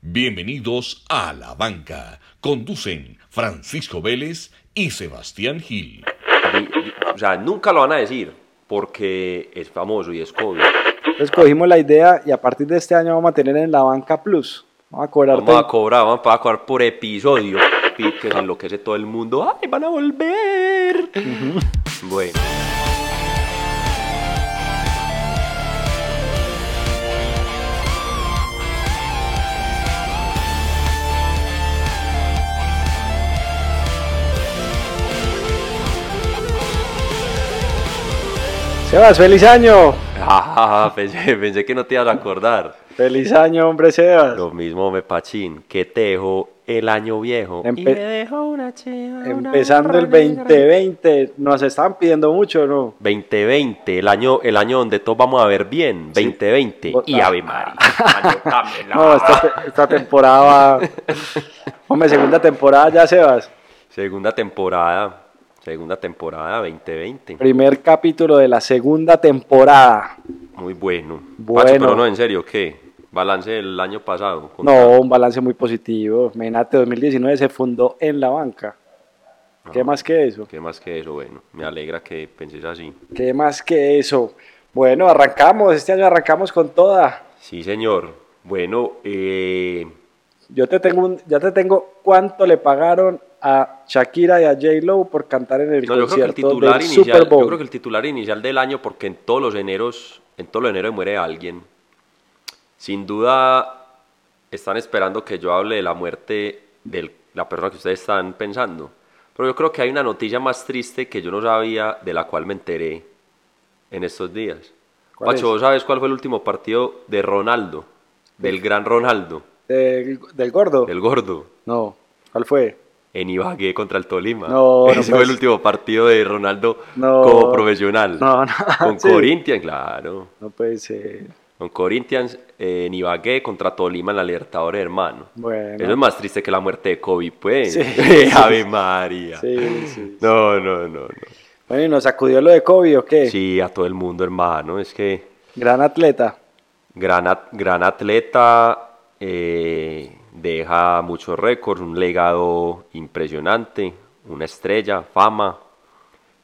Bienvenidos a La Banca. Conducen Francisco Vélez y Sebastián Gil. O sea, nunca lo van a decir porque es famoso y es COVID. Entonces cogimos la idea y a partir de este año vamos a tener en La Banca Plus. Vamos a cobrar. Vamos a cobrar, vamos a cobrar por episodio. Que se enloquece todo el mundo. ¡Ay, van a volver! Bueno. Sebas, feliz año. Ah, pensé, pensé que no te ibas a acordar. Feliz año, hombre Sebas. Lo mismo me pachín, que te dejo el año viejo. Empe- y me dejo una chiva, Empezando el gorra negra. 2020, nos están pidiendo mucho, ¿no? 2020, el año, el año donde todos vamos a ver bien, 2020. Y. Ave María. No, esta, esta temporada va... Hombre, segunda temporada ya, Sebas. Segunda temporada, segunda temporada 2020. Primer capítulo de la segunda temporada. Muy bueno. Bueno. Pacho, pero no, en serio, ¿qué? Balance del año pasado. No, un balance muy positivo. Imagínate, 2019 se fundó en la banca. ¿Qué más que eso? ¿Qué más que eso? Bueno, me alegra que penses así. ¿Qué más que eso? Bueno, arrancamos, este año arrancamos con toda. Sí, señor. Bueno, eh, Yo te tengo, un- ya te tengo cuánto le pagaron a Shakira y a J Lo por cantar en el no, yo creo que el concierto titular del inicial, Super Bowl. yo creo que el titular inicial del año, porque en todos los eneros, en todos los eneros muere alguien. Sin duda están esperando que yo hable de la muerte de la persona que ustedes están pensando. Pero yo creo que hay una noticia más triste que yo no sabía, de la cual me enteré en estos días. ¿Cuál Pacho, es? ¿vos sabes cuál fue el último partido de Ronaldo? Del gran Ronaldo, ¿Del, del gordo? del gordo. No, ¿cuál fue? En Ibagué contra el Tolima. No, no Ese fue el último partido de Ronaldo No. como profesional. No, no, Con sí. Corinthians, claro. No puede ser. Con Corinthians eh, en Ibagué contra Tolima en la Libertadores, hermano. Bueno. Eso es más triste que la muerte de Kobe, pues. Sí. Ave María. Sí, sí. No, no, no, no. Bueno, ¿y nos sacudió lo de Kobe o qué? Sí, a todo el mundo, hermano. Es que Gran atleta. gran, gran atleta, eh, deja muchos récords, un legado impresionante, una estrella, fama,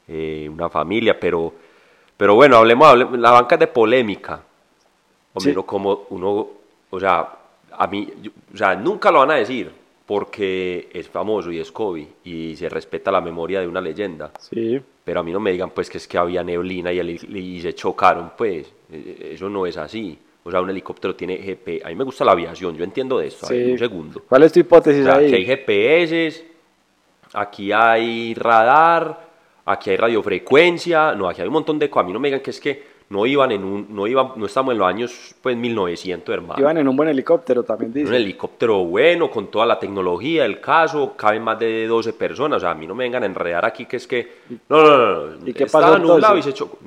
eh, una familia, pero, pero bueno, hablemos, hablemos- la banca es de polémica. Hombre, Sí. como uno, o sea, a mí, yo- o sea, nunca lo van a decir porque es famoso y es Kobe y se respeta la memoria de una leyenda. Sí. Pero a mí no me digan pues que es que había neblina y, el- y se chocaron, pues eh, eso no es así. O sea, un helicóptero tiene GP. A mí me gusta la aviación, yo entiendo de esto. A ver, Sí. un segundo. ¿Cuál es tu hipótesis O sea, ahí? aquí hay GPS, aquí hay radar, aquí hay radiofrecuencia, no, aquí hay un montón de cosas. A mí no me digan que es que no iban en un, no iban, no estamos en los años pues 1900, hermano. Iban en un buen helicóptero, también Un dice. helicóptero bueno, con toda la tecnología, el caso, caben más de 12 personas. O sea, a mí no me vengan a enredar aquí que es que. No, no, no. no. ¿Y qué pasó nublado y se chocó.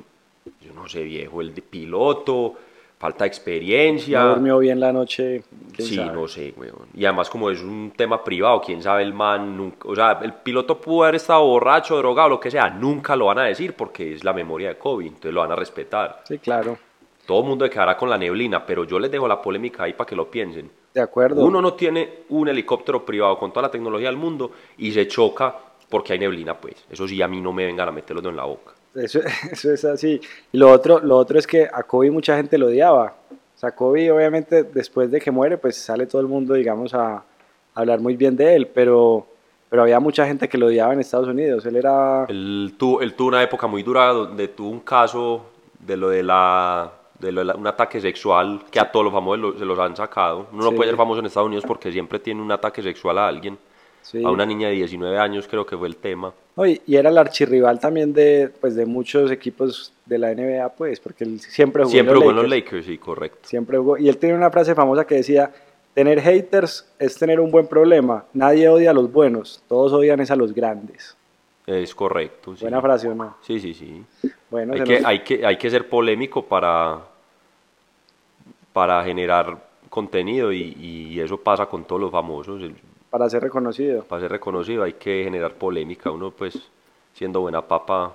Yo no sé, viejo, el de piloto, falta experiencia. No durmió bien la noche. quién Sí, sabe. no sé, weón. Y además, como es un tema privado, quién sabe, el man nunca. O sea, el piloto pudo haber estado borracho, drogado, lo que sea. Nunca lo van a decir porque es la memoria de Kobe, entonces lo van a respetar. Sí, claro. Todo el mundo quedará con la neblina, pero yo les dejo la polémica ahí para que lo piensen. De acuerdo. Uno no tiene un helicóptero privado con toda la tecnología del mundo y se choca porque hay neblina, pues. Eso sí, a mí no me vengan a meter los dedos en la boca. Eso, eso es así. Y lo otro, lo otro es que a Kobe mucha gente lo odiaba. O sea, Kobe obviamente después de que muere, pues sale todo el mundo, digamos, a, a hablar muy bien de él, pero, pero había mucha gente que lo odiaba en Estados Unidos. Él era... Él tuvo, él tuvo una época muy dura donde tuvo un caso de lo de la de lo de la- un ataque sexual que a todos los famosos lo- se los han sacado. Uno no Sí. puede ser famoso en Estados Unidos porque siempre tiene un ataque sexual a alguien. Sí. A una niña de 19 años creo que fue el tema. No, y, y era el archirrival también de, pues, de muchos equipos de la NBA, pues, porque él siempre jugó, Siempre en, jugó los en los Lakers. Sí, correcto. Siempre jugó. Y él tiene una frase famosa que decía, tener haters es tener un buen problema. Nadie odia a los buenos, todos odian es a los grandes. Es correcto. sí. Buena frase, ¿o no? Sí, sí, sí. Bueno, Hay que, nos- hay, que, hay que ser polémico para, para generar contenido y, y eso pasa con todos los famosos. Para ser reconocido. Para ser reconocido hay que generar polémica. Uno pues siendo buena papa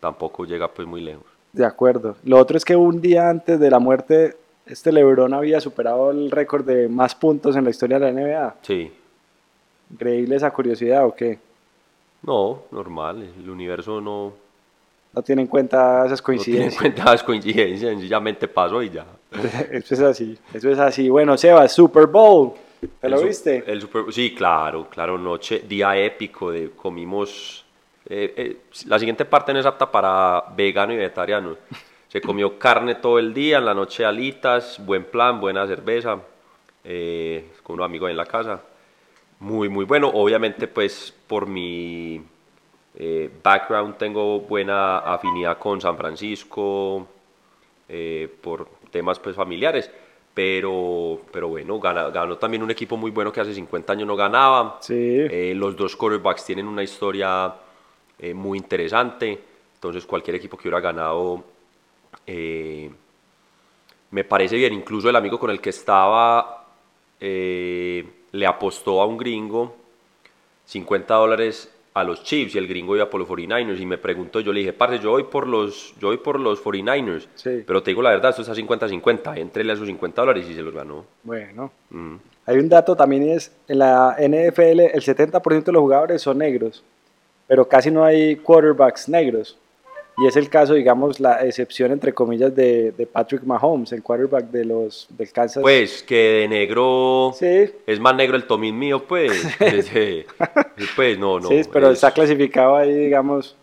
tampoco llega pues muy lejos. De acuerdo. Lo otro es que un día antes de la muerte este LeBron había superado el récord de más puntos en la historia de la NBA. Sí. Increíble esa curiosidad o qué? No, normal. El universo no, No tiene en cuenta esas no tiene en coincidencias. cuenta las coincidencias. Sencillamente pasó y ya. Eso es así, eso es así. Bueno, Sebas, Super Bowl. ¿Te lo El viste? El Super- sí, claro, claro, noche, día épico, de, comimos, eh, eh, la siguiente parte no es apta para vegano y vegetariano, se comió carne todo el día, en la noche alitas, buen plan, buena cerveza, eh, con unos amigos en la casa, muy, muy bueno, obviamente pues por mi eh, background tengo buena afinidad con San Francisco, eh, por temas pues familiares, pero, pero bueno, ganó también un equipo muy bueno que hace 50 años no ganaba. Sí. Eh, los dos quarterbacks tienen una historia eh, muy interesante, entonces cualquier equipo que hubiera ganado eh, me parece bien, incluso el amigo con el que estaba le apostó a un gringo 50 dólares a los Chiefs y el gringo iba por los 49ers y me preguntó, yo le dije, parce, yo voy por los, yo voy por los 49ers, Sí. pero te digo la verdad, esto está 50-50, entrele a sus 50 dólares y se los ganó. Bueno. Mm. Hay un dato también es, en la NFL el 70% de los jugadores son negros, pero casi no hay quarterbacks negros. Y es el caso, digamos, la excepción entre comillas de, de Patrick Mahomes, el quarterback de los del Kansas. Pues que de negro sí, es más negro el Tomín mío, pues. Ese- pues no, no. sí, pero es- está clasificado ahí, digamos.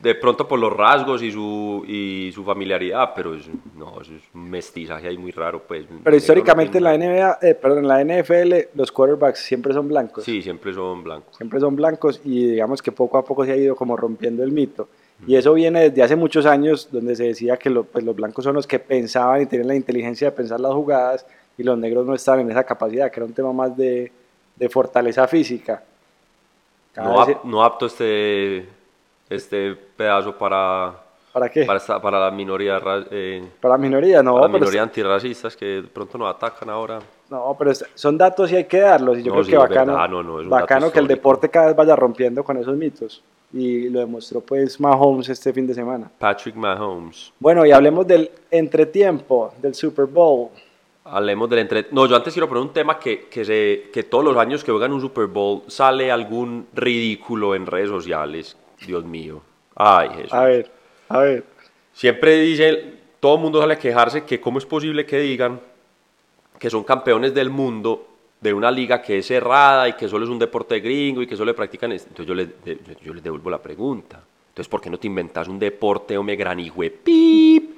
de pronto por los rasgos y su, y su familiaridad, pero es, no, es un mestizaje ahí muy raro, pues. Pero históricamente en la NBA, eh, perdón, en la NFL los quarterbacks siempre son blancos. Sí, siempre son blancos. siempre son blancos y digamos que poco a poco se ha ido como rompiendo el mito. Y eso viene desde hace muchos años, donde se decía que lo- pues los blancos son los que pensaban y tenían la inteligencia de pensar las jugadas y los negros no estaban en esa capacidad, que era un tema más de, de fortaleza física. No, apto este, este pedazo para, ¿Para qué? para, Para, esta- para la minoría, eh, minoría, no, para la minoría antirracistas que de pronto nos atacan ahora. no, pero son datos y hay que darlos. Y yo No, creo sí, que es bacano, verdad, no, bacano que el deporte cada vez vaya rompiendo con esos mitos. Y lo demostró pues Mahomes este fin de semana. Patrick Mahomes. Bueno, y hablemos del entretiempo, del Super Bowl. Hablemos del entre... No, yo antes quiero poner un tema que, que, se, que todos los años que juegan un Super Bowl sale algún ridículo en redes sociales. Dios mío. Ay, Jesús. A ver, a ver. Siempre dice, todo el mundo sale a quejarse que cómo es posible que digan que son campeones del mundo de una liga que es cerrada y que solo es un deporte gringo y que solo le practican... Entonces yo les, yo les devuelvo la pregunta. Entonces, ¿por qué no te inventas un deporte, hombre, gran pip?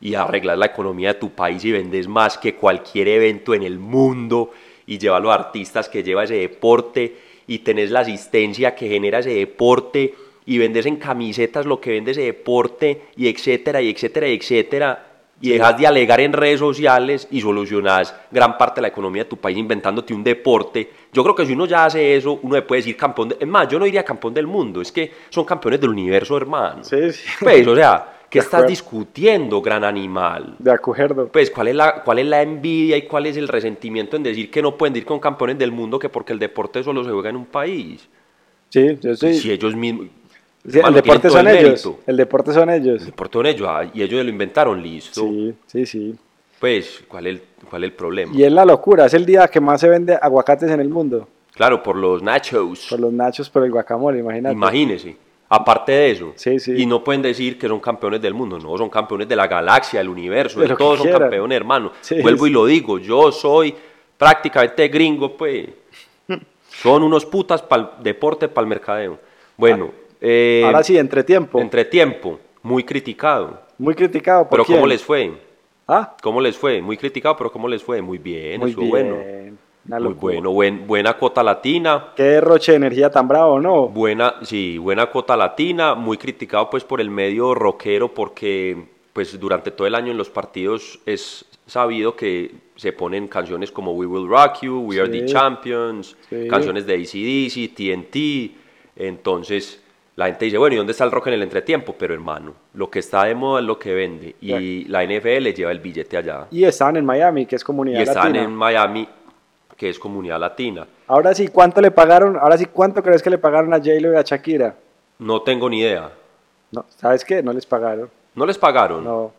Y arreglas la economía de tu país y vendes más que cualquier evento en el mundo y lleva a los artistas que lleva ese deporte y tenés la asistencia que genera ese deporte y vendes en camisetas lo que vende ese deporte y etcétera y etcétera y etcétera y dejas de alegar en redes sociales y solucionas gran parte de la economía de tu país inventándote un deporte. Yo creo que si uno ya hace eso, uno le puede decir campeón. de- Es más, yo no diría campeón del mundo, es que son campeones del universo, hermano. Sí, sí. Pues, o sea, ¿qué De estás acuerdo. discutiendo, gran animal? De acuerdo. Pues, ¿cuál es, la, ¿cuál es la envidia y cuál es el resentimiento en decir que no pueden ir con campeones del mundo que porque el deporte solo se juega en un país? Sí, yo soy. Si ellos mismos... Sí, el deporte son el ellos. El deporte son ellos. El deporte son ellos, y ellos lo inventaron, listo. Sí, sí, sí. Pues, ¿cuál es, el, ¿cuál es el problema? Y es la locura. Es el día que más se vende aguacates en el mundo. Claro, por los nachos. Por los nachos, por el guacamole, imagínate. Imagínese. Aparte de eso. Sí, sí. Y no pueden decir que son campeones del mundo. No, son campeones de la galaxia, del universo. De todos son quieran. campeones, hermano. Sí, Vuelvo y lo digo. Yo soy prácticamente gringo, pues. Son unos putas para el deporte, para el mercadeo. Bueno. Eh, Ahora sí, entretiempo. Entretiempo. Muy criticado. Muy criticado. ¿por Pero quién? ¿cómo les fue? Ah, ¿Cómo les fue? Muy criticado, pero ¿cómo les fue? Muy bien, muy estuvo bien. bueno. Muy bueno, buen- buena cuota latina. Qué derroche de energía tan bravo, ¿no? Buena, sí, buena cuota latina, muy criticado pues por el medio rockero porque pues durante todo el año en los partidos es sabido que se ponen canciones como We Will Rock You, We Are the. Champions, Sí. canciones de ACDC, TNT, entonces la gente dice, bueno, ¿y dónde está el rock en el entretiempo? Pero hermano, lo que está de moda es lo que vende y la NFL lleva el billete allá Y estaban en Miami, que es comunidad y están latina. en Miami, que es comunidad latina. Ahora sí, ¿cuánto le pagaron? Ahora sí, ¿cuánto crees que le pagaron a J-Lo y a Shakira? No tengo ni idea. No, ¿sabes qué? No les pagaron. ¿No les pagaron? No.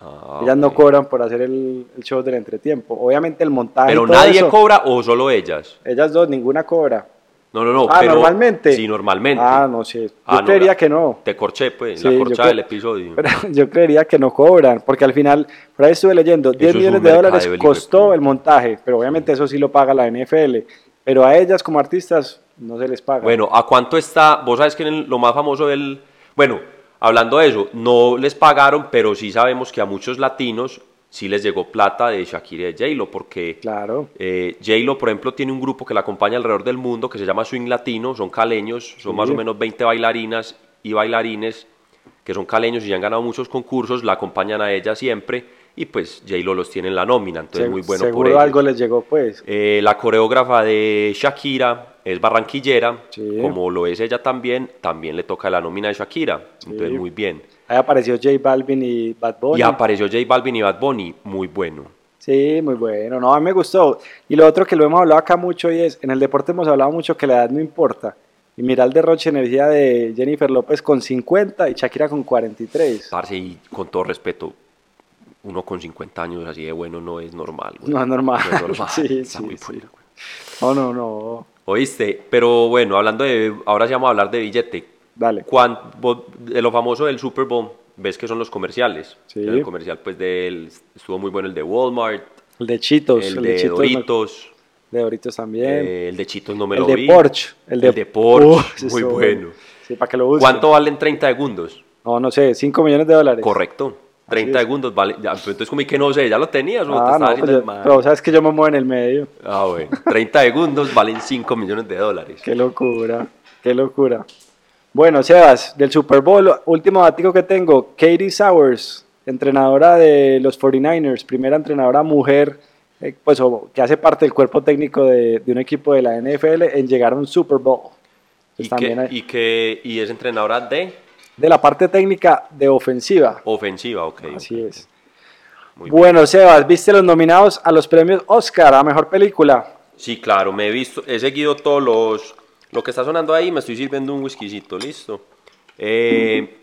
Ah, ellas no cobran por hacer el, el show del entretiempo. Obviamente el montaje. y Pero todo nadie eso, cobra o solo ellas. Ellas dos, ninguna cobra. No, no, no. ah, pero- normalmente. Sí, normalmente. Ah, no sé. Yo Ah, no, creería la- que no. Te corché, pues, Sí, la creo- del episodio. Pero yo creería que no cobran, porque al final, por ahí estuve leyendo, 10 es un millones de dólares costó el montaje, pero obviamente eso sí lo paga la NFL. Pero a ellas como artistas no se les paga. Bueno, ¿a cuánto está? Vos sabes que en lo más famoso del... Bueno, hablando de eso, no les pagaron, pero sí sabemos que a muchos latinos sí les llegó plata de Shakira y de J-Lo, porque Claro. eh, J-Lo, por ejemplo, tiene un grupo que la acompaña alrededor del mundo que se llama Swing Latino, son caleños, son Sí. más o menos 20 bailarinas y bailarines que son caleños y ya han ganado muchos concursos, la acompañan a ella siempre y pues J-Lo los tiene en la nómina, entonces Se- muy bueno por ellos. algo les llegó, pues. Eh, la coreógrafa de Shakira es barranquillera, Sí. como lo es ella también, también le toca la nómina de Shakira, entonces muy bien. Ahí apareció J Balvin y Bad Bunny. Y apareció J Balvin y Bad Bunny, muy bueno. Sí, muy bueno. No, a mí me gustó. Y lo otro que lo hemos hablado acá mucho y es, en el deporte hemos hablado mucho que la edad no importa. Y mira el derroche de energía de Jennifer López con 50 y Shakira con 43. Parce, y con todo respeto, uno con 50 años así de bueno no es normal. güey. No es normal. No es normal, Sí, está sí, muy sí. No, no, no. Oíste, pero bueno, hablando de, ahora sí vamos a hablar de billete. Dale. Cuan- vos- de lo famoso del Super Bowl, ves que son los comerciales. Sí. El comercial, pues, del, estuvo muy bueno el de Walmart, El de Cheetos. el, el de, Doritos, De Doritos también. eh, el de Chitos no me el lo de vi. Porsche. El de, Porsche, Uf, muy eso, bueno. Sí, para que lo busquen. ¿Cuánto valen 30 segundos? No, no sé, 5 millones de dólares. Correcto. 30 es. segundos vale. ya, pues, entonces, como que no sé, ya lo tenías o te Ah, estaba no, haciendo el mal? pero sabes que yo me muevo en el medio. Ah, bueno. 30 segundos valen 5 millones de dólares. Qué locura, qué locura. Bueno, Sebas, del Super Bowl, último dato que tengo, Katie Sowers, entrenadora de los 49ers, primera entrenadora mujer, eh, pues que hace parte del cuerpo técnico de, de un equipo de la NFL en llegar a un Super Bowl. Pues Y, también que, hay- y, que, y es entrenadora de de la parte técnica de ofensiva. ofensiva, ok. Así es. Muy Bueno, Sebas, ¿viste los nominados a los premios Oscar a Mejor Película? Sí, claro, me he visto, he seguido todos los, lo que está sonando ahí, me estoy sirviendo un whiskycito, listo. Eh,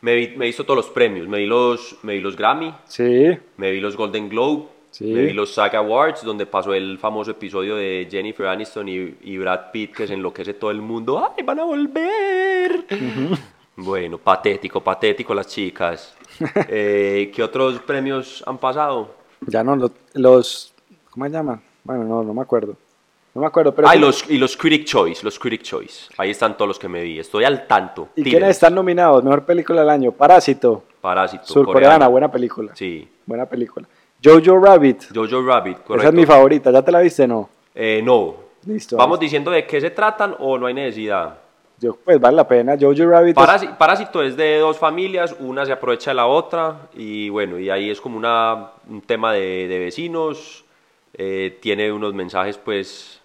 me, vi- me he visto todos los premios, me vi los, me vi los Grammy, Sí, me vi los Golden Globe, Sí. me vi los SAG Awards, donde pasó el famoso episodio de Jennifer Aniston y, y Brad Pitt, que se enloquece todo el mundo, ¡ay, van a volver! Bueno, patético, patético las chicas. Eh, ¿Qué otros premios han pasado? ya no, los, los- ¿cómo se llaman? Bueno, no, no me acuerdo. No me acuerdo, pero... Ah, y ¿quién- los, y los Critic Choice, los Critic Choice. Ahí están todos los que me vi. Estoy al tanto. ¿Y quiénes están nominados? Mejor película del año. Parásito. Parásito. Surcoreana, buena película. Sí. Buena película. Jojo Rabbit. Jojo Rabbit, correcto. Esa es mi favorita. ¿Ya te la viste? No. Eh, no. Listo. Vamos diciendo de qué se tratan o no hay necesidad. Yo, pues vale la pena. Jojo Rabbit. es- Parasi- Parásito es de dos familias, una se aprovecha de la otra y bueno, y ahí es como una, un tema de, de vecinos, eh, tiene unos mensajes pues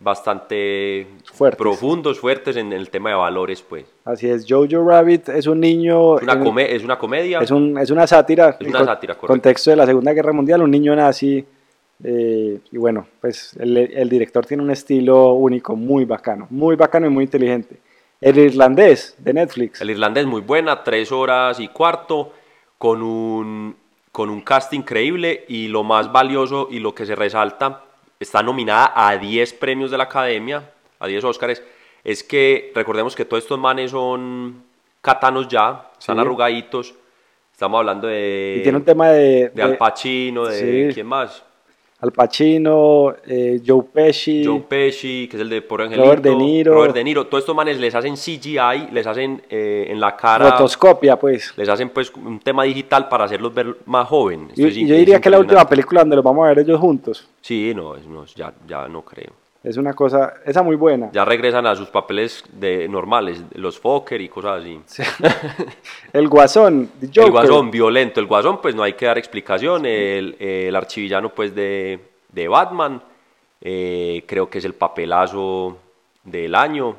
bastante Fuertes. profundos, fuertes en el tema de valores pues. Así es. Jojo Rabbit es un niño. Es una, en- come- es una comedia. es, un- es una sátira. Es una sátira, correcto. Contexto de la Segunda Guerra Mundial. Un niño nazi. eh, y bueno, pues el, el director tiene un estilo único, muy bacano. Muy bacano y muy inteligente. El irlandés de Netflix. El irlandés muy buena, tres horas y cuarto, con un, con un cast increíble y lo más valioso y lo que se resalta, está nominada a 10 premios de la Academia, a 10 Óscares, es que recordemos que todos estos manes son catanos ya, están Sí. arrugaditos, estamos hablando de, y tiene un tema de, de Al Pacino, de sí. quién más, Al Pacino, eh, Joe Pesci. Joe Pesci, que es el de Por Angelito, Robert De Niro. Robert De Niro, todos estos manes les hacen CGI, les hacen eh, en la cara... Rotoscopia, pues. les hacen pues un tema digital para hacerlos ver más jóvenes. Esto y yo diría que la última película donde los vamos a ver ellos juntos Sí, no, no, ya, ya no creo. Es una cosa, esa muy buena. Ya regresan a sus papeles de normales, los Fokker y cosas así. El Guasón, The Joker. El Guasón, violento. El Guasón, pues no hay que dar explicación. El, el archivillano, pues de, de Batman. eh, creo que es el papelazo del año.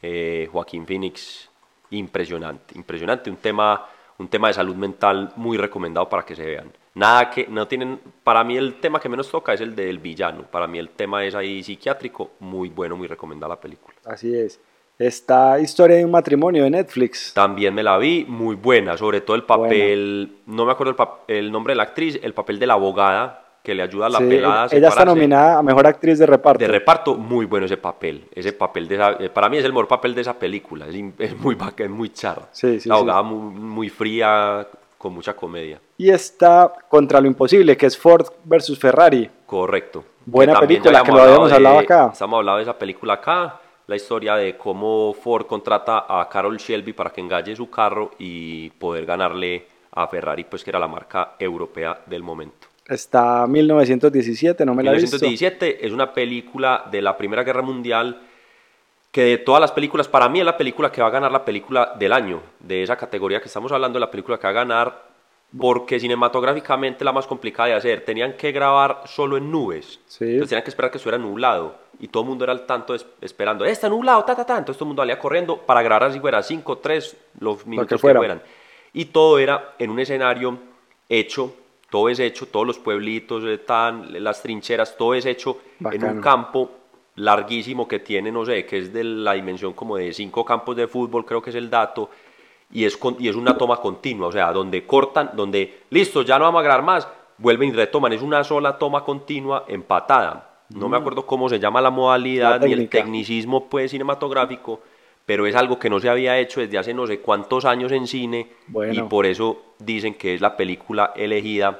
Eh, Joaquín Phoenix, impresionante, impresionante. Un tema, un tema de salud mental muy recomendado para que se vean. Nada que, no tienen, para mí el tema que menos toca es el del villano. Para mí el tema es ahí psiquiátrico, muy bueno, muy recomendada la película. Así es. Está Historia de un matrimonio de Netflix. También me la vi, muy buena, sobre todo el papel, no me acuerdo el, pap- el nombre de la actriz, el papel de la abogada que le ayuda a la Sí, pelada a ella está nominada a Mejor Actriz de Reparto. De reparto, muy bueno ese papel. Ese papel de esa- para mí es el mejor papel de esa película. Es, es muy es muy charra. Sí, sí, la abogada muy, muy fría, con mucha comedia. Y está Contra lo Imposible, que es Ford versus Ferrari. Correcto. Buena Que película, que lo habíamos hablado acá. Estamos hablando de esa película acá. La historia de cómo Ford contrata a Carol Shelby para que engalle su carro y poder ganarle a Ferrari, pues que era la marca europea del momento. Está 1917, no me la he visto. 1917 es una película de la Primera Guerra Mundial que de todas las películas, para mí es la película que va a ganar la película del año, de esa categoría que estamos hablando, la película que va a ganar, porque cinematográficamente la más complicada de hacer. Tenían que grabar solo en nubes, Sí. entonces tenían que esperar que estuviera nublado, y todo el mundo era al tanto es- esperando, "Eh, está nublado, ta, ta, ta, entonces todo el mundo salía corriendo para grabar así fuera 5, 3, los minutos que, fuera. fueran. Y todo era en un escenario hecho, todo es hecho, todos los pueblitos, eh, tan, las trincheras, todo es hecho en un Bacano. campo larguísimo que tiene, no sé, que es de la dimensión como de cinco campos de fútbol, creo que es el dato, y es, con- y es una toma continua, o sea, donde cortan, donde, listo, ya no vamos a grabar más, vuelven y retoman, es una sola toma continua empatada. No me acuerdo cómo se llama la modalidad La ni el tecnicismo pues cinematográfico, pero es algo que no se había hecho desde hace no sé cuántos años en cine y por eso dicen que es la película elegida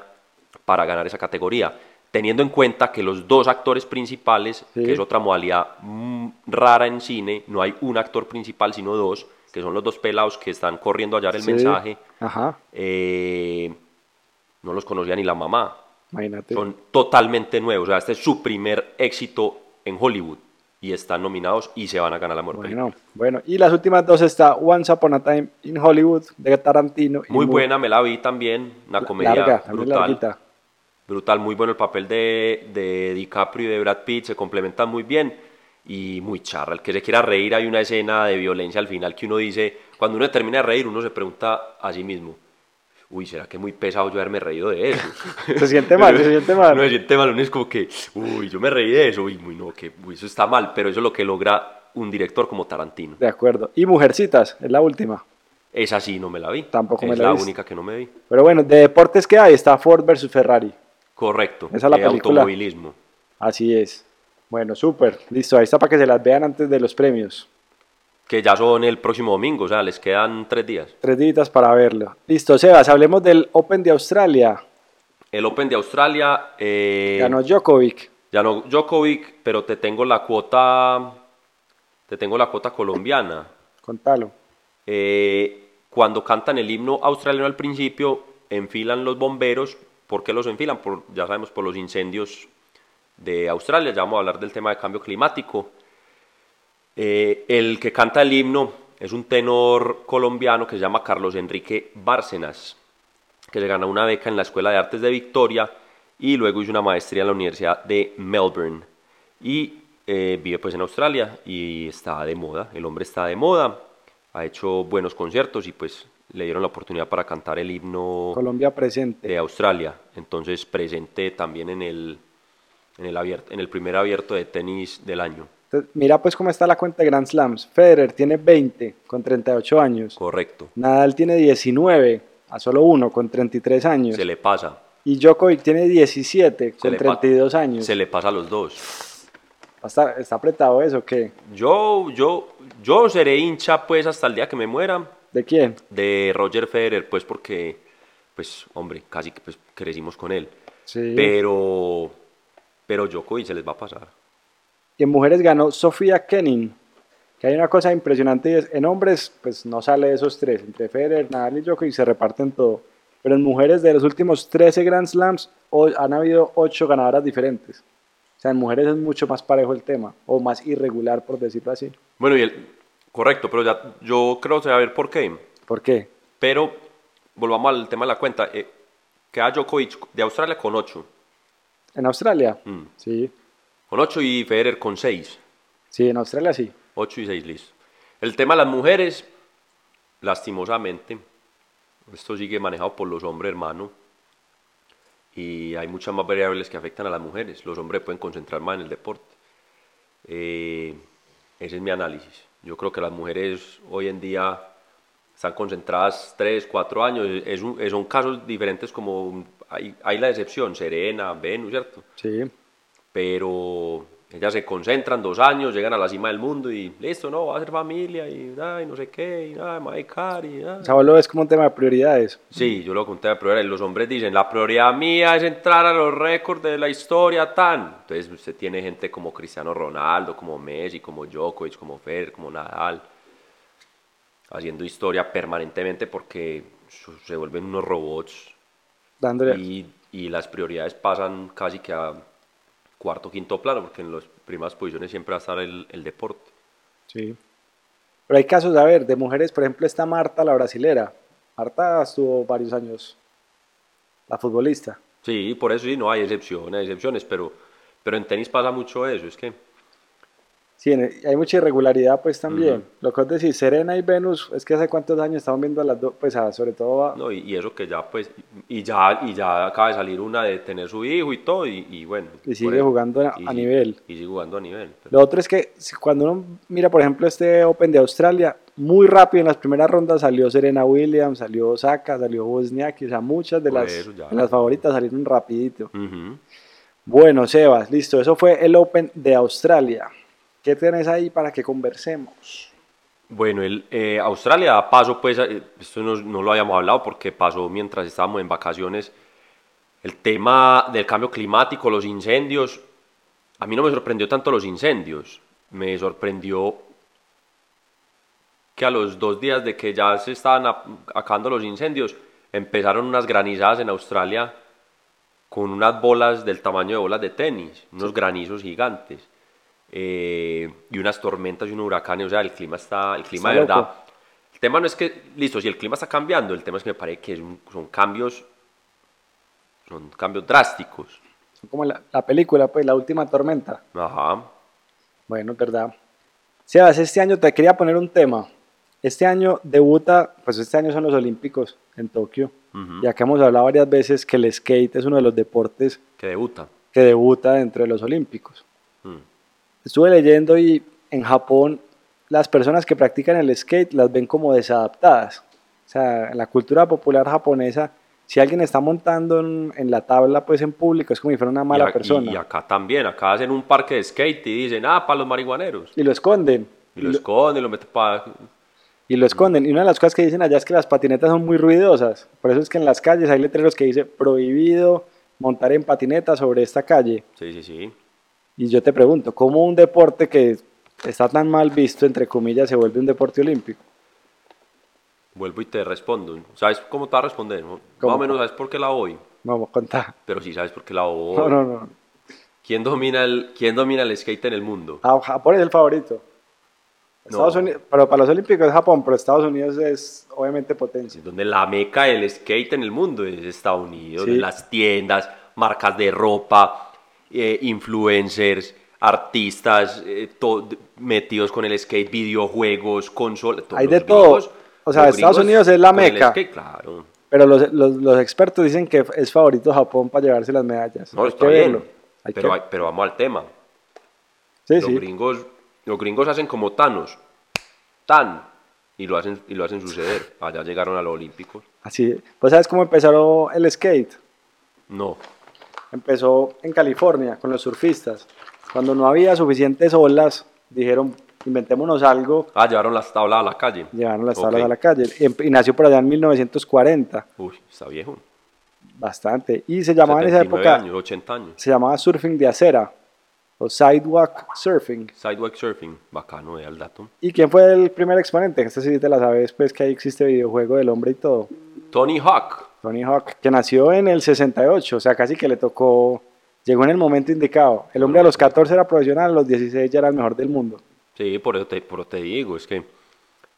para ganar esa categoría. Teniendo en cuenta que los dos actores principales, Sí. que es otra modalidad mm, rara en cine, no hay un actor principal sino dos, que son los dos pelados que están corriendo a hallar el Sí. mensaje, Ajá, eh, no los conocía ni la mamá. imagínate. Son totalmente nuevos. O sea, este es su primer éxito en Hollywood. Y están nominados y se van a ganar la mejor película. Bueno, bueno. Y las últimas dos está Once Upon a Time in Hollywood de Tarantino. Muy buena, me la vi también. Una comedia Larga, brutal. Brutal, muy bueno el papel de, de DiCaprio y de Brad Pitt. Se complementan muy bien. Y muy charra. El que se quiera reír, hay una escena de violencia al final que uno dice. Cuando uno termina de reír, uno se pregunta a sí mismo. Uy, ¿será que es muy pesado yo haberme reído de eso? Se siente mal, se siente mal. No se siente mal, uno es como que, uy, yo me reí de eso, uy, muy no, que uy, eso está mal, pero eso es lo que logra un director como Tarantino. De acuerdo. Y Mujercitas, es la última. Esa sí no me la vi. Tampoco es me la la he visto. única que no me vi. Pero bueno, de deportes que hay está Ford versus Ferrari. Correcto. Esa es la eh, película. Automovilismo. Así es. Bueno, súper. Listo, ahí está para que se las vean antes de los premios. Que ya son el próximo domingo, o sea, les quedan tres días. Tres días para verlo. Listo, Sebas, hablemos del Open de Australia. El Open de Australia. Eh, Ganó Djokovic. Ganó Djokovic, pero te tengo la cuota. Te tengo la cuota colombiana. Contalo. Eh, cuando cantan el himno australiano al principio, enfilan los bomberos. ¿Por qué los enfilan? Por, ya sabemos, por los incendios de Australia. Ya vamos a hablar del tema de cambio climático. Eh, el que canta el himno es un tenor colombiano que se llama Carlos Enrique Bárcenas, que se ganó una beca en la Escuela de Artes de Victoria y luego hizo una maestría en la Universidad de Melbourne. Y eh, vive pues en Australia y está de moda, el hombre está de moda, ha hecho buenos conciertos y pues le dieron la oportunidad para cantar el himno Colombia presente. de Australia, entonces presente también en el, en el, abierto, en el primer abierto de tenis del año. Entonces, mira pues cómo está la cuenta de Grand Slams. Federer tiene 20 con 38 años. Correcto, Nadal tiene 19 a solo uno con 33 años. se le pasa, Y Djokovic tiene 17 se con le pa- 32 años. Se le pasa a los dos. Está, está apretado eso, ¿qué? Yo, yo, yo seré hincha pues hasta el día que me muera ¿De quién? de Roger Federer, pues porque, pues hombre, casi que pues, crecimos con él. Sí. Pero, pero Djokovic se les va a pasar. Y en mujeres ganó Sofía Kenin. Que hay una cosa impresionante y es, en hombres, pues no sale de esos tres. Entre Federer, Nadal y Djokovic se reparten todo. Pero en mujeres de los últimos 13 Grand Slams han habido 8 ganadoras diferentes. O sea, en mujeres es mucho más parejo el tema, o más irregular, por decirlo así. Bueno, y el, correcto, pero ya, yo creo saber por qué. ¿Por qué? Pero volvamos al tema de la cuenta. Eh, queda Djokovic de Australia con 8. ¿En Australia? Mm. Sí, Con 8 y Federer con 6. sí, en Australia sí. 8 y 6, listo. El tema de las mujeres, lastimosamente, esto sigue manejado por los hombres, hermano. Y hay muchas más variables que afectan a las mujeres. Los hombres pueden concentrar más en el deporte. Eh, Ese es mi análisis. Yo creo que las mujeres hoy en día están concentradas 3, 4 años. Es un- son casos diferentes como hay, hay la excepción, Serena, Venus, ¿cierto? Sí. Pero ellas se concentran dos años, llegan a la cima del mundo y listo, no, va a ser familia y, ay, no sé qué, y ay, a dedicar, y, ay. O sea, lo ves como un tema de prioridades. Sí, yo lo conté a prioridad. Los hombres dicen, la prioridad mía es entrar a los récords de la historia tan. Entonces usted tiene gente como Cristiano Ronaldo, como Messi, como Djokovic, como Fer, como Nadal, haciendo historia permanentemente porque se vuelven unos robots Dándole. y, y las prioridades pasan casi que a cuarto, quinto plano, porque en las primeras posiciones siempre va a estar el, el deporte. Sí. Pero hay casos, a ver, de mujeres, por ejemplo, está Marta, la brasilera. Marta estuvo varios años, la futbolista. Sí, por eso sí, no hay excepciones, hay excepciones, pero, pero en tenis pasa mucho eso, es que... Sí, hay mucha irregularidad pues también. Lo que vos decís, Serena y Venus, es que hace cuántos años estamos viendo a las dos, pues a- sobre todo a- No, y, y eso que ya, pues, y ya, y ya acaba de salir una de tener su hijo y todo, y, y bueno. Y sigue jugando a- y a sigue- nivel. Y sigue jugando a nivel. pero- Lo otro es que cuando uno mira, por ejemplo, este Open de Australia, muy rápido en las primeras rondas salió Serena Williams, salió Osaka, salió Wozniacki, o sea, muchas de Por las, eso ya. de las favoritas salieron rapidito. Bueno, Sebas, listo, eso fue el Open de Australia. ¿Qué tenés ahí para que conversemos? Bueno, el, eh, Australia da paso, pues, eh, esto no, no lo habíamos hablado porque pasó mientras estábamos en vacaciones. El tema del cambio climático, los incendios, a mí no me sorprendió tanto los incendios, me sorprendió que a los dos días de que ya se estaban acabando los incendios, empezaron unas granizadas en Australia con unas bolas del tamaño de bolas de tenis, unos granizos gigantes, eh, y unas tormentas y unos huracanes, o sea, el clima está, el clima Está de verdad. loco. El tema no es que, listo, si el clima está cambiando, el tema es que me parece que es un- son cambios, son cambios drásticos. Como la, la película, pues, La Última Tormenta. Ajá. Bueno, es verdad. Sebas, este año te quería poner un tema. Este año debuta, pues este año son los Olímpicos en Tokio. Ujú. Ya que hemos hablado varias veces que el skate es uno de los deportes Que debuta. que debuta dentro de los Olímpicos. Mm. Estuve leyendo y en Japón las personas que practican el skate las ven como desadaptadas. O sea, en la cultura popular japonesa, si alguien está montando en, en la tabla pues en público es como si fuera una mala y, a- y- persona. Y, acá también, acá hacen un parque de skate y dicen, ah, para los marihuaneros. Y lo esconden. Y lo esconden, lo meten para... y lo esconden. Y una de las cosas que dicen allá es que las patinetas son muy ruidosas. Por eso es que en las calles hay letreros que dice prohibido montar en patineta sobre esta calle. Sí, sí, sí. Y yo te pregunto, ¿cómo un deporte que está tan mal visto, entre comillas, se vuelve un deporte olímpico? Vuelvo y te respondo. ¿Sabes cómo te va a responder? no? Más ¿Cómo? o menos sabes por qué la voy. Vamos, contá. Pero sí sabes por qué la voy. No, no, no. ¿Quién, domina el, ¿Quién domina el skate en el mundo? Ah, Japón es el favorito. Estados No. Unidos, pero para los olímpicos es Japón, pero Estados Unidos es obviamente potencia. Donde la meca del skate en el mundo es Estados Unidos. Sí. Las tiendas, marcas de ropa, eh, influencers, artistas eh, metidos con el skate, videojuegos, consolas. Hay de todo. O sea, Estados Unidos es la meca. skate, claro. Pero los, los, los expertos dicen que es favorito Japón para llevarse las medallas. No, Hay está que bien. verlo. Hay Pero, que- hay- pero vamos al tema. sí, los sí. gringos los gringos hacen como Thanos tan y lo hacen y lo hacen suceder allá llegaron a los olímpicos Así. ¿Pues sabes cómo empezó el skate? no Empezó en California con los surfistas. Cuando no había suficientes olas, dijeron, inventémonos algo, ah llevaron las tablas a la calle llevaron las tablas a la calle. Y, y nació por allá en 1940, uy está viejo bastante. Y se llamaba en esa 79 época, años 80 años se llamaba surfing de acera, o sidewalk surfing. sidewalk surfing bacano al dato ¿Y quién fue el primer exponente? Este sí te la sabes, pues que ahí existe videojuego del hombre y todo. Tony Hawk Tony Hawk, que nació en el 68, o sea, casi que le tocó, llegó en el momento indicado. El hombre a los 14 era profesional, a los 16 ya era el mejor del mundo. sí por eso te, por eso te digo es que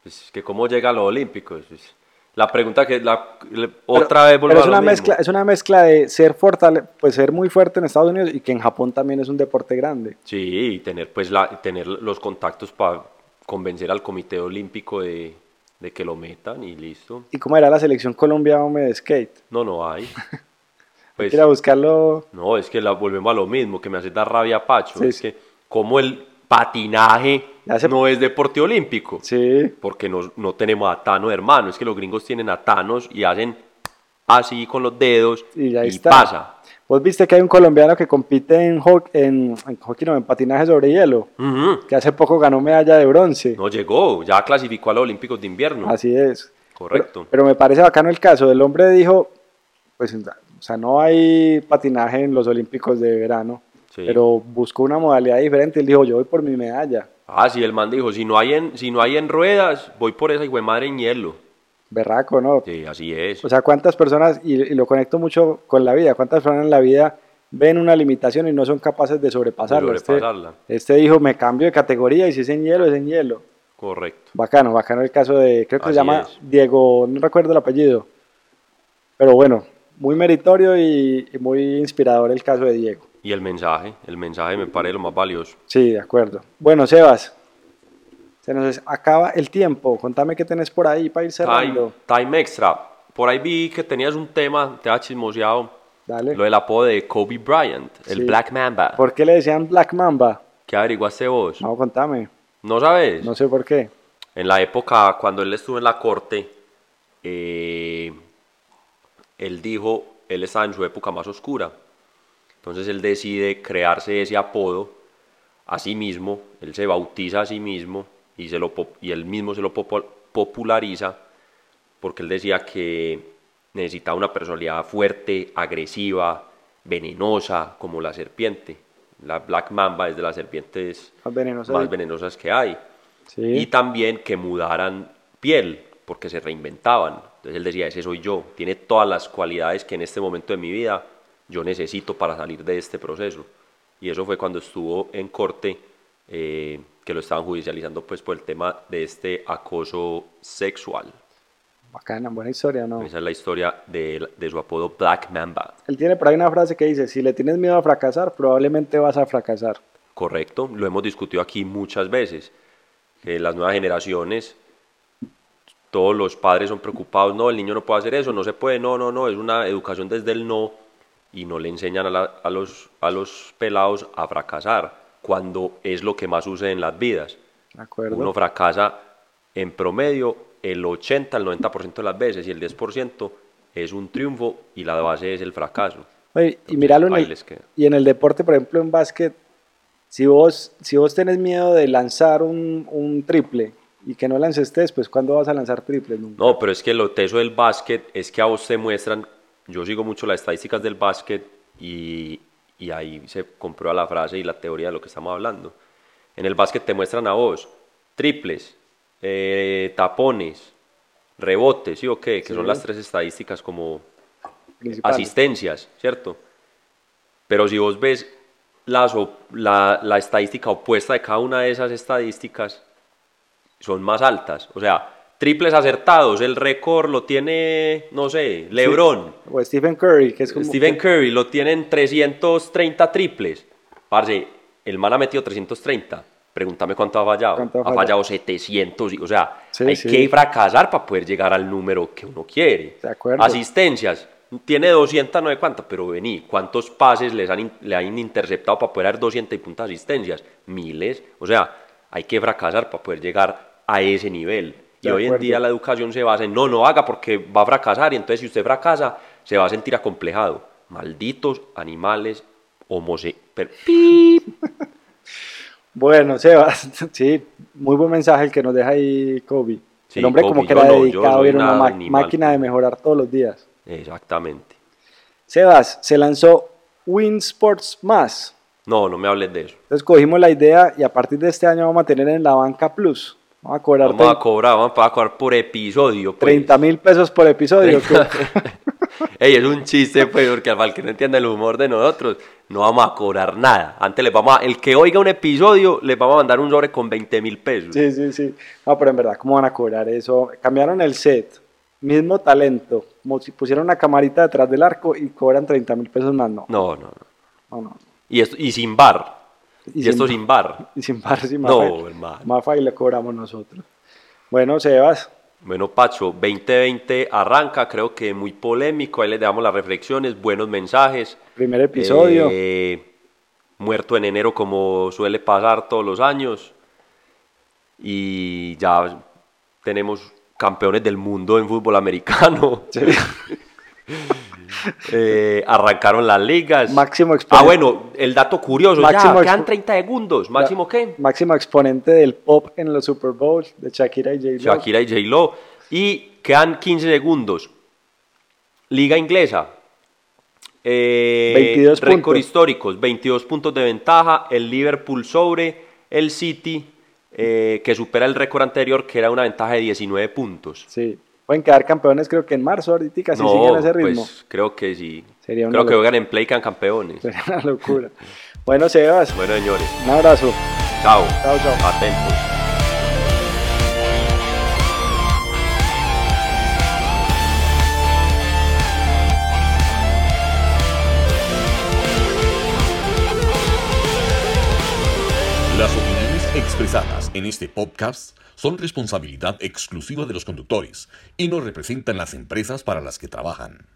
pues, es que cómo llega a los olímpicos Pues, la pregunta que la, le- otra vez Pero vuelvo es a lo una mismo. mezcla, es una mezcla de ser fortale, pues ser muy fuerte en Estados Unidos y que en Japón también es un deporte grande. sí y tener pues la tener los contactos para convencer al comité olímpico de, de que lo metan y listo ¿Y cómo era la selección Colombia hombre de skate? No, no hay. Pues, Quiero buscarlo. no, es que la, volvemos a lo mismo, que me hace dar rabia Pacho. Sí, es sí. que como el patinaje se- no es deporte olímpico. Sí, Porque no, no tenemos a Tano de hermano. Es que los gringos tienen a Thanos y hacen así con los dedos y ya y está. pasa. Vos viste que hay un colombiano que compite en, ho- en, en hockey, no, en patinaje sobre hielo, que hace poco ganó medalla de bronce. No llegó, ya clasificó a los Olímpicos de invierno. Así es. Correcto. Pero, pero me parece bacano el caso. El hombre dijo, pues, o sea, no hay patinaje en los Olímpicos de verano, Sí. pero buscó una modalidad diferente. Él dijo, yo voy por mi medalla. Ah, sí, el man dijo, si no hay en, si no hay en ruedas, voy por esa hijo de madre en hielo. Berraco, ¿no? Sí, así es. O sea, ¿cuántas personas, y, y lo conecto mucho con la vida, cuántas personas en la vida ven una limitación y no son capaces de sobrepasarla? De sobrepasarla. Este, este dijo, me cambio de categoría y si es en hielo, es en hielo. Correcto. Bacano, bacano el caso de, creo que se llama es. Diego, no recuerdo el apellido. Pero bueno, muy meritorio y, y muy inspirador el caso de Diego. Y el mensaje, el mensaje me parece lo más valioso. Sí, de acuerdo. Bueno, Sebas, se nos acaba el tiempo. Contame qué tenés por ahí para ir Time, cerrando. time extra. Por ahí vi que tenías un tema, te ha chismoseado, Dale. lo del apodo de Kobe Bryant, el Sí. Black Mamba. ¿Por qué le decían Black Mamba? ¿Qué averiguaste vos? No, contame. ¿No sabes? No sé por qué. En la época cuando él estuvo en la corte, eh, él dijo, él estaba en su época más oscura. Entonces él decide crearse ese apodo a sí mismo, él se bautiza a sí mismo y, se lo, y él mismo se lo populariza porque él decía que necesitaba una personalidad fuerte, agresiva, venenosa, como la serpiente. La Black Mamba es de las serpientes Más venenosa. más venenosas que hay Sí. y también que mudaran piel, porque se reinventaban. Entonces él decía, ese soy yo, tiene todas las cualidades que en este momento de mi vida yo necesito para salir de este proceso. Y eso fue cuando estuvo en corte, eh, que lo estaban judicializando pues por el tema de este acoso sexual. Bacana, buena historia, ¿no? Esa es la historia de, de su apodo Black Mamba. Él tiene por ahí una frase que dice, si le tienes miedo a fracasar, probablemente vas a fracasar. Correcto, lo hemos discutido aquí muchas veces, que las nuevas generaciones, todos los padres son preocupados, no, el niño no puede hacer eso, no se puede, no, no, no, es una educación desde el no y no le enseñan a, la- a los, a los pelados a fracasar, cuando es lo que más sucede en las vidas. ¿De acuerdo? Uno fracasa en promedio el 80 al 90% de las veces y el 10% es un triunfo y la base es el fracaso. Oye, y Entonces, míralo en el, y en el deporte, por ejemplo, en básquet, si vos, si vos tenés miedo de lanzar un, un triple y que no lances tres, pues ¿cuándo vas a lanzar triples? Nunca. No, pero es que lo teso del básquet es que a vos te muestran, yo sigo mucho las estadísticas del básquet y, y ahí se comprueba la frase y la teoría de lo que estamos hablando. En el básquet te muestran a vos triples, eh, tapones, rebotes, ¿sí o qué? Que Sí. son las tres estadísticas como asistencias, ¿cierto? Pero si vos ves las la, la estadística opuesta de cada una de esas estadísticas, son más altas. O sea, triples acertados, el récord lo tiene, no sé, LeBron. O Stephen Curry, que es como... Stephen Curry lo tienen 330 triples. Parce, el man ha metido 330. Pregúntame cuánto ha fallado. ¿Cuánto ha ha fallado? fallado 700. y- O sea, Sí, hay sí. que fracasar para poder llegar al número que uno quiere. De acuerdo. Asistencias. Tiene 200, no sé cuántas, pero vení, ¿cuántos pases les han, le han interceptado para poder dar 200 y puntas asistencias? Miles. O sea, hay que fracasar para poder llegar a ese nivel. Y De hoy en día la educación se basa en no, no haga porque va a fracasar y entonces si usted fracasa se va a sentir acomplejado. Malditos animales homosexuales. Bueno, Sebas, sí, muy buen mensaje el que nos deja ahí Kobe. Sí, el hombre Kobe, como que era no, dedicado era una animal, máquina de mejorar todos los días. Exactamente. Sebas, se lanzó Win Sports Más. No, no me hables de eso. Entonces cogimos la idea y a partir de este año vamos a tener en la banca Plus. Vamos a cobrar Vamos a cobrar, vamos a cobrar por episodio. Pues. 30 mil pesos por episodio. que- Ey, es un chiste, pues, porque al que no entiende el humor de nosotros, no vamos a cobrar nada. Antes les vamos a, el que oiga un episodio, les vamos a mandar un sobre con 20 mil pesos. Sí, sí, sí. No, pero en verdad, ¿cómo van a cobrar eso? Cambiaron el set, mismo talento, como si pusieran una camarita detrás del arco y cobran 30 mil pesos más. No, No, no, no. no, no. Y, esto, y sin bar. Y Y, esto sin- sin bar. Sin par, sin No, mafa, hermano. mafa y le cobramos nosotros. Bueno, Sebas, Bueno, Pacho, 2020 arranca, creo que muy polémico. Ahí les damos las reflexiones, buenos mensajes. primer episodio. Eh, muerto en enero, como suele pasar todos los años. y ya tenemos campeones del mundo en fútbol americano. Eh, arrancaron las ligas. Máximo Ah, exponente. bueno, el dato curioso, Máximo ya, quedan 30 segundos. ¿Máximo qué? Máximo exponente del pop en los Super Bowls de Shakira y J-Lo. Shakira y J-Lo. Y quedan 15 segundos. Liga inglesa. Eh, 22 récord puntos. históricos, 22 puntos de ventaja. El Liverpool sobre el City, eh, que supera el récord anterior, que era una ventaja de 19 puntos. Sí. Pueden quedar campeones creo que en marzo ahorita, si no, siguen ese ritmo. pues creo que sí. Sería creo que juegan en Play quedan campeones. Sería una locura. Bueno, Sebas, Bueno, señores, un abrazo. chao. Chao, chao. Atentos. Las opiniones expresadas en este podcast son responsabilidad exclusiva de los conductores y no representan las empresas para las que trabajan.